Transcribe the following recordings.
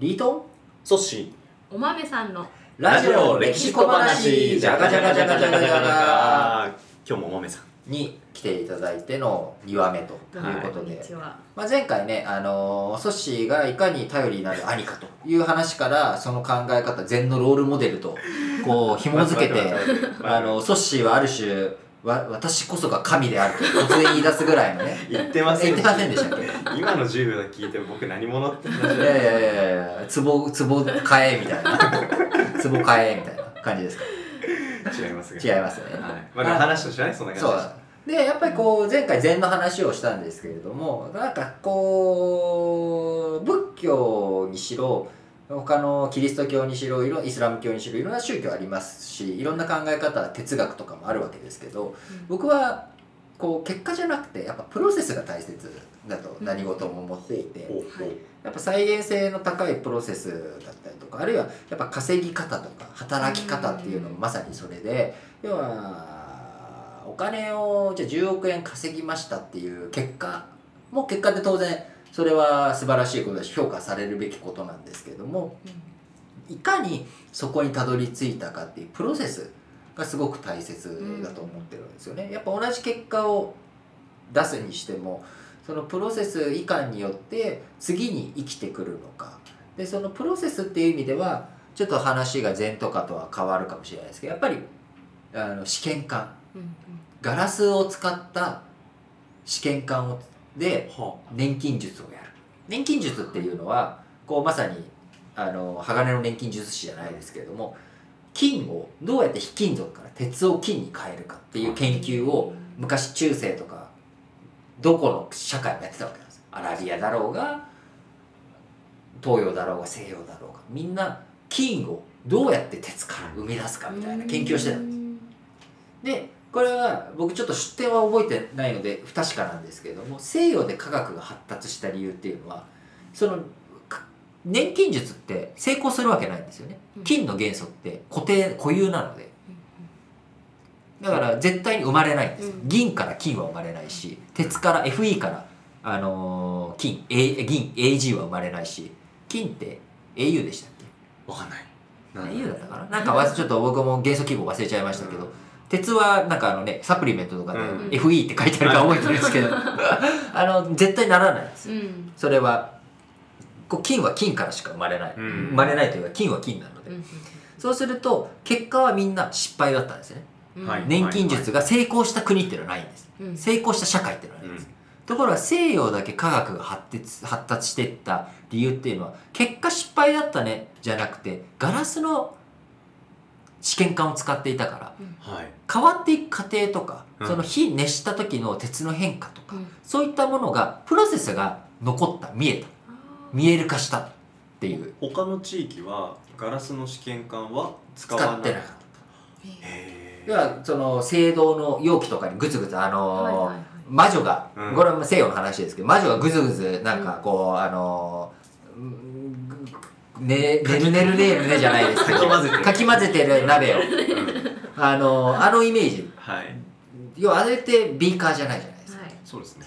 リートン？ソッシお豆さんのラジオ歴史小話。じゃがじゃがじゃがじゃがじゃが今日もお豆さん。に来ていただいての2話目とい。うことで、は。まあ、前回ね、あのーソッシーがいかに頼りになる兄かという話からその考え方禅のロールモデルとこう紐付けて あのソッシーはある種わ私こそが神であると突然言い出すぐらいのね。言ってません言ってませんでしたっけ？今の10秒だけ聞いて僕何者って話いやいやいやいやツボツボ買えみたいな。ツボ買えみたいな感じですか？違いますが違いますよね。はい。まあ話としてはねそんな感じでやっぱりこう前回禅の話をしたんですけれどもなんかこう仏教にしろ他のキリスト教にしろいろイスラム教にしろいろんな宗教ありますしいろんな考え方哲学とかもあるわけですけど僕はこう結果じゃなくてやっぱプロセスが大切だとうん。何事も思っていて、やっぱ再現性の高いプロセスだったりとかあるいはやっぱ稼ぎ方とか働き方っていうのもまさにそれで要はお金をじゃあ10億円稼ぎましたっていう結果も結果で当然それは素晴らしいことだし評価されるべきことなんですけどもいかにそこにたどり着いたかっていうプロセスがすごく大切だと思ってるんですよね。やっぱ同じ結果を出すにしてもそのプロセス以下によって次に生きてくるのか。でそのプロセスっていう意味ではちょっと話が禅とかとは変わるかもしれないですけどやっぱりあの試験管。ガラスを使った試験管をでは錬金術をやる。錬金術っていうのはこうまさにあの鋼の錬金術師じゃないですけれども金をどうやって非金属から鉄を金に変えるかっていう研究を昔中世とかどこの社会もやってたわけなんですアラビアだろうが東洋だろうが西洋だろうが。みんな金をどうやって鉄から生み出すかみたいな研究をしてたんです。でこれは僕ちょっと出典は覚えてないので不確かなんですけれども西洋で科学が発達した理由っていうのはそのか錬金術って成功するわけないんですよね。うん。金の元素って固定固有なので。だから絶対に生まれないんです、うん。銀から金は生まれないし鉄から FE から、あのー金、A、銀 AG は生まれないし金って AU でしたっわかんない。け AU だったかな？なんかわちょっと僕も元素記号忘れちゃいましたけど、鉄はなんかあのねサプリメントとかでうん。FE って書いてあるから覚えてるんですけど あの絶対ならないんです。うん。それはこう金は金からしか生まれない、うん。生まれないというか金は金なので、そうすると結果はみんな失敗だったんですね。はい。錬金術が成功した国っていうのはないんです。うん。成功した社会っていうのはないんです、ところが西洋だけ科学が発達発達していった理由っていうのは結果失敗だったねじゃなくてガラスの試験管を使っていたから。はい。変わっていく過程とか、うん。その火熱した時の鉄の変化とか、うん。そういったものがプロセスが残った見えた。見える化したっていう。他の地域はガラスの試験管は使使わないってなかったへ要はその聖堂の容器とかにグツグツあのーはいはいはい。魔女が、うん。これは西洋の話ですけど魔女がグズグズなんかこう、あのーうんねねるねるねるねじゃないです。け どかき混ぜてる。かき混ぜてる鍋を。ーうん。あのーあのイメージ。はい。要はあれってビーカーじゃないじゃないですか。はい。そうですね。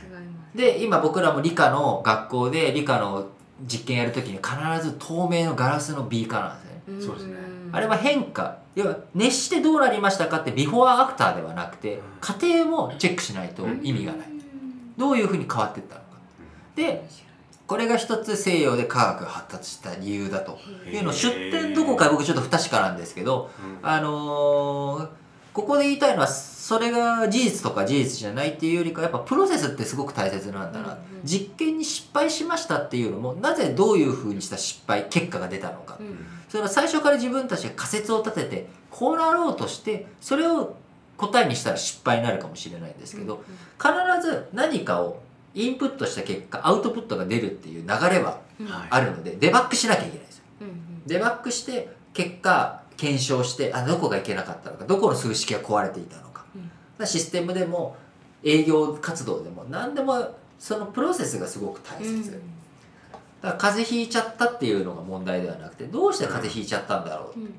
で今僕らも理科の学校で理科の実験やるときに必ず透明のガラスのビーカーなんですよね。そうですね。あれは変化。要は熱してどうなりましたかってビフォーアフターではなくて過程もチェックしないと意味がない。どういうふうに変わっていったのか。でこれが一つ西洋で科学が発達した理由だと。いうのを出典どこか僕ちょっと不確かなんですけどうん。あのーここで言いたいのはそれが事実とか事実じゃないっていうよりかやっぱプロセスってすごく大切なんだな、実験に失敗しましたっていうのもなぜどういうふうにした失敗結果が出たのか、うん。それは最初から自分たちが仮説を立ててこうなろうとしてそれを答えにしたら失敗になるかもしれないんですけど、必ず何かをインプットした結果アウトプットが出るっていう流れはあるのでデバッグしなきゃいけないですよ。うんうんデバッグして結果検証してあどこがいけなかったのかどこの数式が壊れていたのか、うん。システムでも営業活動でも何でもそのプロセスがすごく大切、うん。だから風邪ひいちゃったっていうのが問題ではなくてどうして風邪ひいちゃったんだろう。うんうん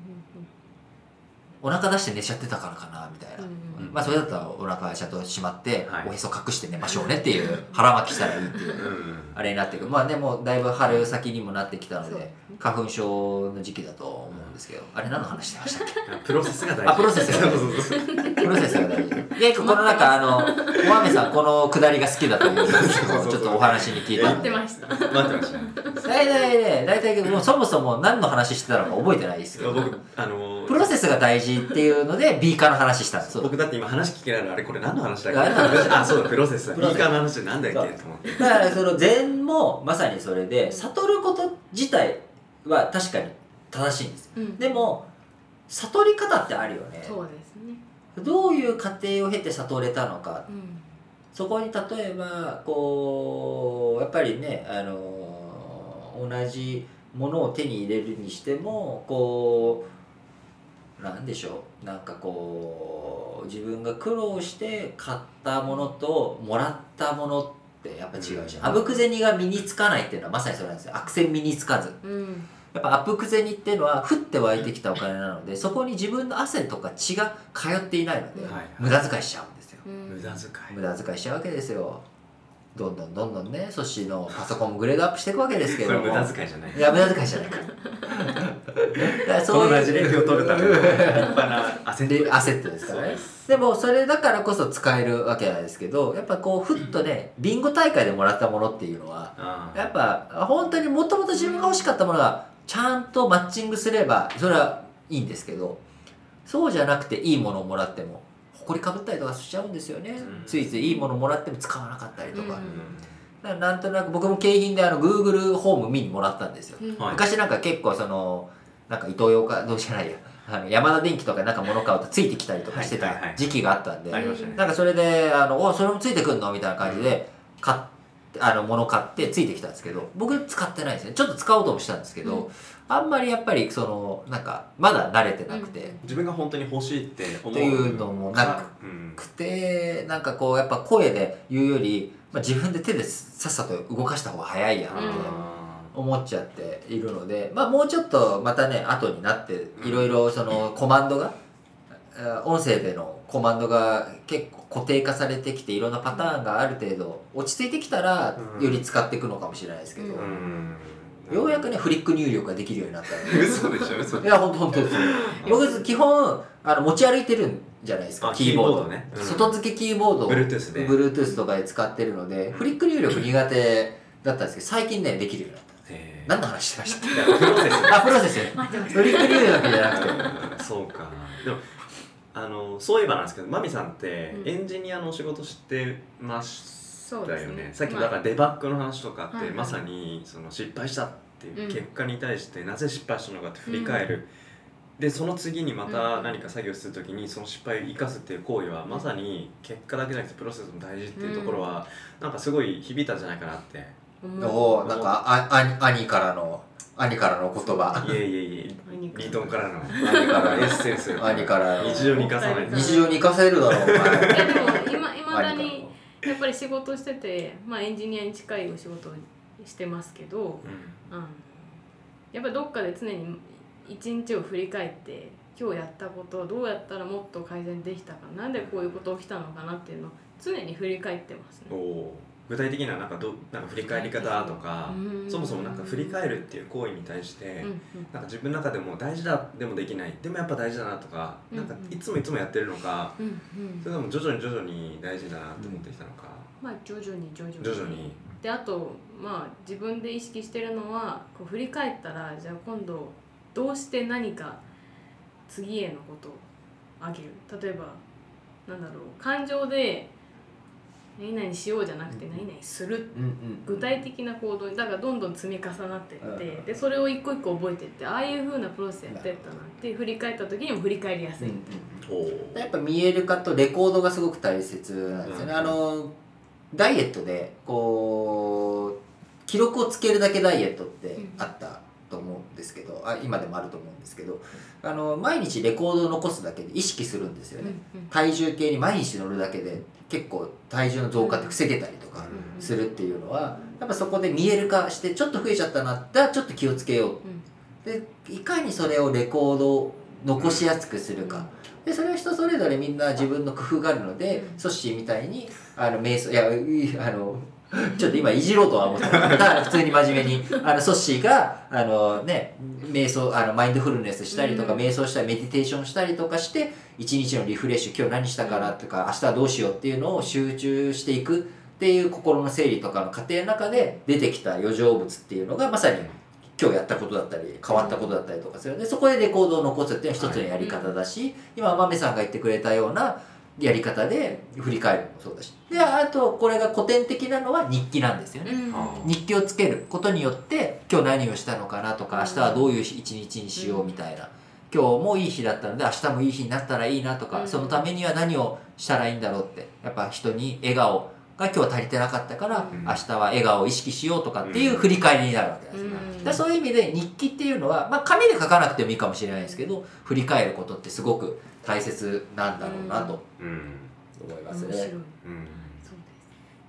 お腹出して寝ちゃってたからかなみたいな、うんまあそれだったらお腹ちゃんと閉まって、はい。おへそ隠して寝ましょうねっていう腹巻きしたらいいっていううんあれになってくる。まあでもだいぶ春先にもなってきたので花粉症の時期だと思うんですけどあれ何の話してましたっけ？プロセスが大事。あプロセスが大事。プロセスが大事。結構この中あのお豆さんこのくだりが好きだという ちょっとお話に聞いた。待ってました。待ってました。ね大体ね大体もうそもそも何の話してたのか覚えてないですけど。僕あのプロセスが大事っていうので B 化の話したんです僕だって今話聞けないのあれこれ何の話だっけ？あ そうだプロセスだ。プロセス。ビーカーの話なんだっけ？と思って。だからその禅もまさにそれで悟ること自体は確かに正しいんですうん。でも悟り方ってあるよね。そうですね。どういう過程を経て悟れたのか。うん。そこに例えばこうやっぱりねあの同じものを手に入れるにしてもこうなんでしょう。なんかこう自分が苦労して買ったものともらったものってやっぱ違うし、うん。あぶく銭が身につかないっていうのはまさにそれなんですよ。悪戦身につかず。うんやっぱアップ銭っていうのは降って湧いてきたお金なのでそこに自分の汗とか血が通っていないので、無駄遣いしちゃうんですよ。うん。無駄遣い。無駄遣いしちゃうわけですよ。どんどんどんどんねソッシーのパソコンもグレードアップしていくわけですけれども。それ無駄遣いじゃない。いや無駄遣いじゃない。か だからそそういうの同じ歴を取るための立派なアセットですからねでもそれだからこそ使えるわけなんですけどやっぱこうふっとねビンゴ大会でもらったものっていうのはあやっぱ本当にもともと自分が欲しかったものがちゃんとマッチングすればそれはいいんですけどそうじゃなくていいものをもらっても埃かぶったりとかしちゃうんですよね、うん。ついついいいものもらっても使わなかったりとか、うん。だからなんとなく僕も景品であの Google ホームミニもらったんですよ、昔なんか結構そのなんかイトーヨーカどうじゃないや。あの山田電機とかなんか物買うとついてきたりとかしてた時期があったんで、なんかそれで「あのおそれもついてくんの?」みたいな感じで買ってあの物買ってついてきたんですけど僕使ってないですね。ちょっと使おうともしたんですけど、うんあんまりやっぱりそのなんかまだ慣れてなくて、自分が本当に欲しいって思う。っていうのもなくうんなんかこうやっぱ声で言うより、まあ、自分で手でさっさと動かした方が早いやんってうん。思っちゃっているので、まあ、もうちょっとまたね後になっていろいろそのコマンドが、えー音声でのコマンドが結構固定化されてきていろんなパターンがある程度落ち着いてきたらうん。より使っていくのかもしれないですけど、ようやくねフリック入力ができるようになったので。嘘でしょ嘘いや、本当本当です。僕、基本、あの、持ち歩いてるんじゃないですか、あキーボード。キーボードね。うん。外付けキーボードを Bluetooth で Bluetooth とかで使ってるので、フリック入力苦手だったんですけど、最近ね、できるようになった。何の話してました？プロセスあ、プロセス。フリック入力じゃなくて。うん。そうか。でもあのそういえばなんですけどマミさんってうん。エンジニアのお仕事してましたそうですよね。ねさっきだからデバッグの話とかって、まさにその失敗したっていううん。結果に対してなぜ失敗したのかって振り返る、でその次にまた何か作業するときにその失敗を生かすっていう行為はまさに結果だけじゃなくてプロセスも大事っていうところは、なんかすごい響いたんじゃないかなって。たおおなんか、あ、兄、兄からの、兄からの言葉。いえいえいえ兄からリートンからの。兄からのエッセンス兄からの。日常に生かさない。と日常に生かせるだろう、お前。いやでも今いまだにやっぱり仕事してて、まあ、エンジニアに近いお仕事をしてますけどうん。あのやっぱりどっかで常に一日を振り返って今日やったことをどうやったらもっと改善できたかなんでこういうこと起きたのかなっていうのを常に振り返ってますね。具体的ななんかどなんか振り返り方とかうん。そもそもなんか振り返るっていう行為に対して、なんか自分の中でも大事だでもできないでもやっぱ大事だなとか、うん。なんかいつもいつもやってるのかそれとも徐々に徐々に大事だなと思ってきたのか、まあ徐々に徐々に。徐々に。であとまあ自分で意識してるのはこう振り返ったらじゃあ今度どうして何か次へのことをあげる。例えばなんだろう感情で何々しようじゃなくて何々する。うんうん。具体的な行動にだからどんどん積み重なっていって、うんでそれを一個一個覚えていってああいう風なプロセスやってったなって振り返った時にも振り返りやすい、うんうんおやっぱ見える化とレコードがすごく大切なんですよね、うんあのダイエットでこう記録をつけるだけダイエットってあったですけどあ今でもあると思うんですけどあの毎日レコードを残すだけで意識するんですようんね、体重計に毎日乗るだけで結構体重の増加って防げたりとかうんするっていうのはやっぱそこで見える化してちょっと増えちゃったなじゃあちょっと気をつけよう。うん。でいかにそれをレコード残しやすくするか、でそれは人それぞれみんな自分の工夫があるので、うん。ソッシーみたいにあの瞑想いやいあの ちょっと今いじろうとは思ってたただ 普通に真面目に。あのソッシーがあのね瞑想あのマインドフルネスしたりとか、うん。瞑想したりメディテーションしたりとかして一日のリフレッシュ今日何したかなとか、明日はどうしようっていうのを集中していくっていう心の整理とかの過程の中で出てきた余剰物っていうのがまさに今日やったことだったり変わったことだったりとかする。のでそこでレコードを残すっていうのは一つのやり方だし、今豆さんが言ってくれたようなやり方で振り返るのもそうだし。であとこれが古典的なのは日記なんですよね。うん。あ日記をつけることによって今日何をしたのかなとか明日はどういう一日にしようみたいな、今日もいい日だったので明日もいい日になったらいいなとか、うん。そのためには何をしたらいいんだろうって。やっぱ人に笑顔が今日は足りてなかったから、うん。明日は笑顔を意識しようとかっていう振り返りになるわけです、うん。だからそういう意味で日記っていうのは、まあ、紙で書かなくてもいいかもしれないですけど振り返ることってすごく大切なんだろうなとうん。思いますね。面白い。うん。そう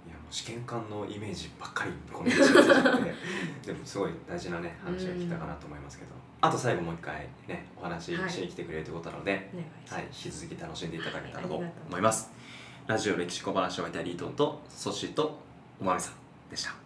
いやもう試験官のイメージばっかりこので でもすごい大事なね話が聞いたかなと思いますけど、あと最後もう一回ねお話ししに来てくれるということなので、ですお願いはい、引き続き楽しんでいただけたらと思います。ラジオ歴史小話を終えたリートンとソシーとおまみさんでした。